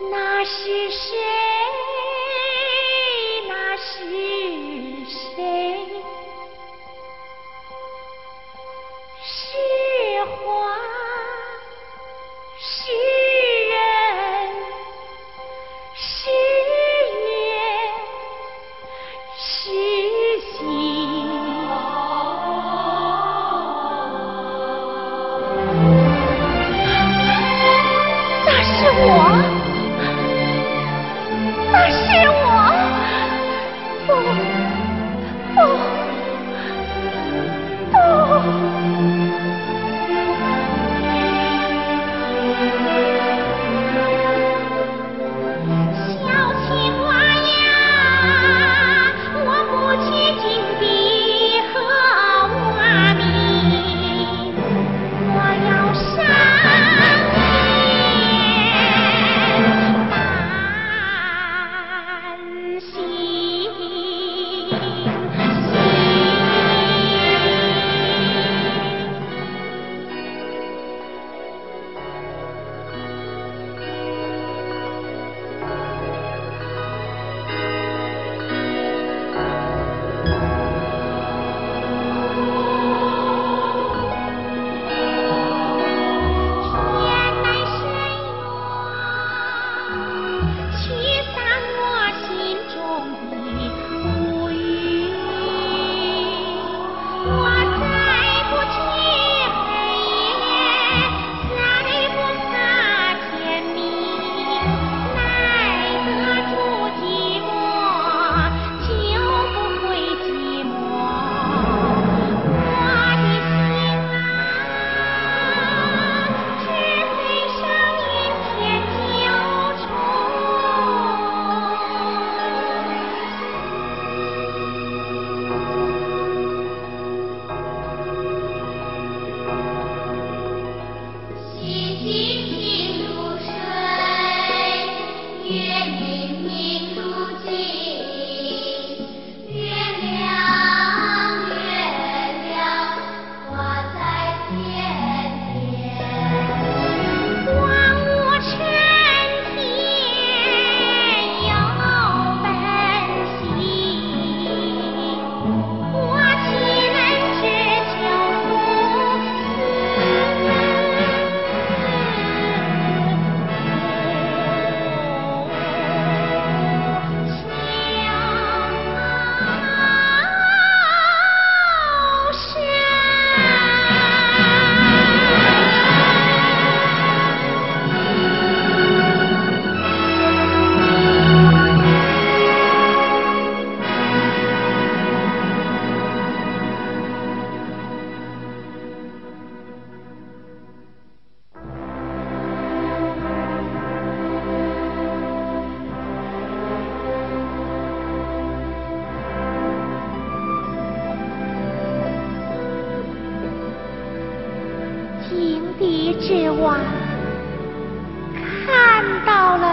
那是谁？那是谁？是花，是人，是月，是星。那是我，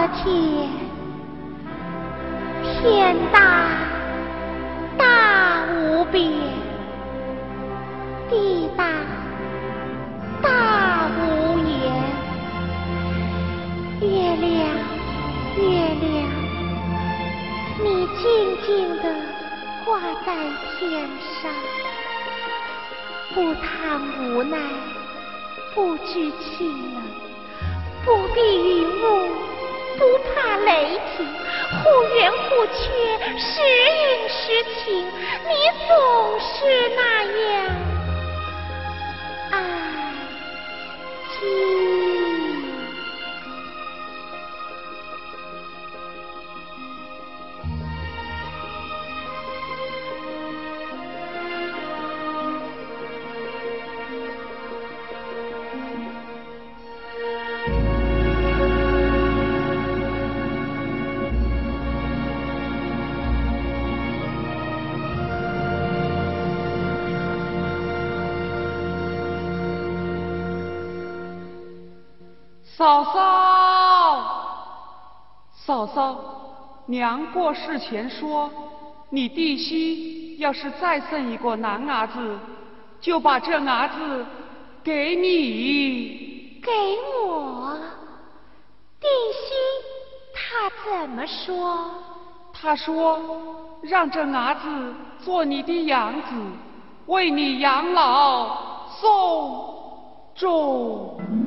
天，天大大无边，地大大无言。月亮，月亮，你静静地挂在天上。不贪无奈，不知气冷，不避雨，不怕雷霆，忽圆忽缺，时隐时晴，你总是那样。爱嫂嫂，嫂嫂，娘过世前说，你弟媳要是再生一个男儿子，就把这儿子给你。给我，弟媳他怎么说？他说让这伢子做你的养子，为你养老送终。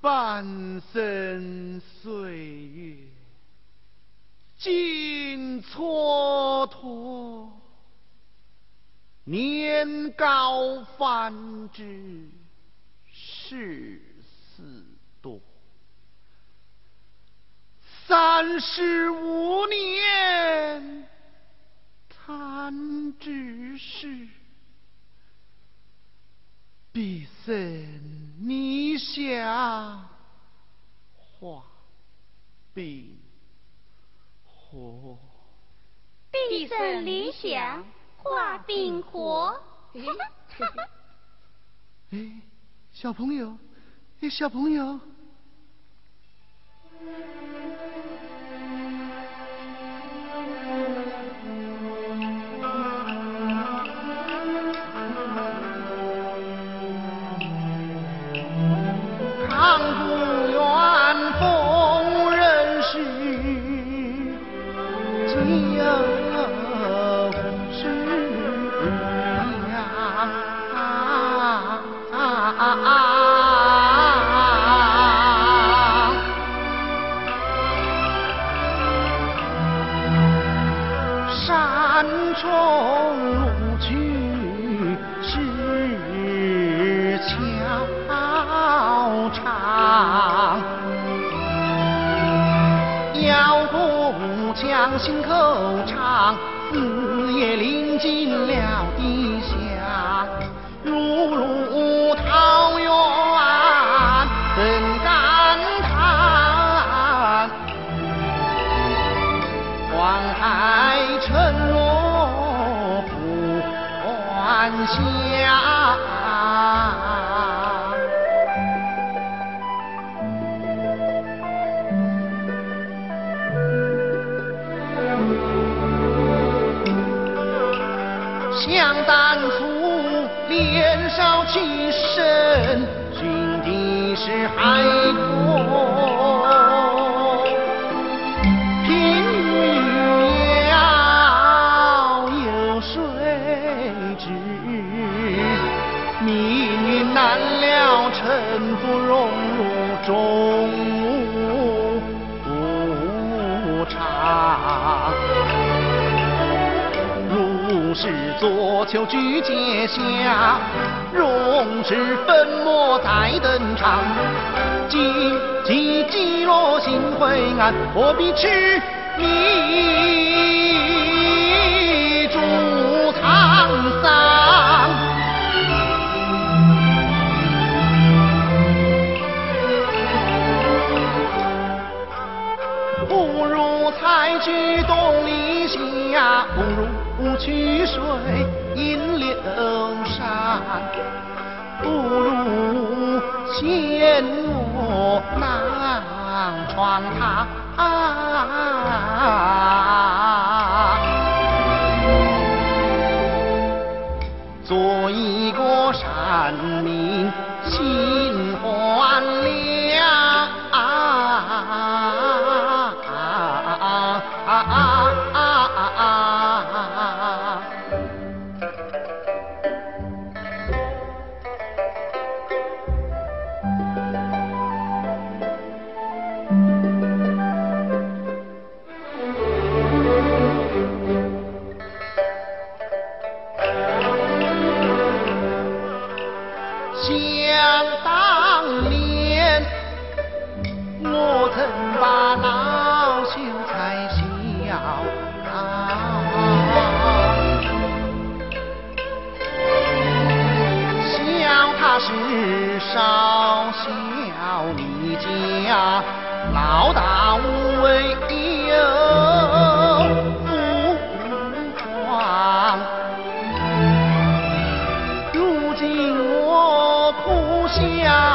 半生岁月尽蹉跎，年高方知世事多。三十五年弹指事，毕生。你想画冰火，毕生理想画冰火。哎，小朋友，哎，小朋友。强心口唱，日夜临近了地下，年少气盛，君的是海阔，贫女要有谁知？命运难料，沉浮荣辱终无常。如是左丘居阶下，荣是粉墨再登场。今既积落心灰暗，何必痴迷荒唐啊。想当年，我曾把老秀才笑笑他是少小离家，老大无为下。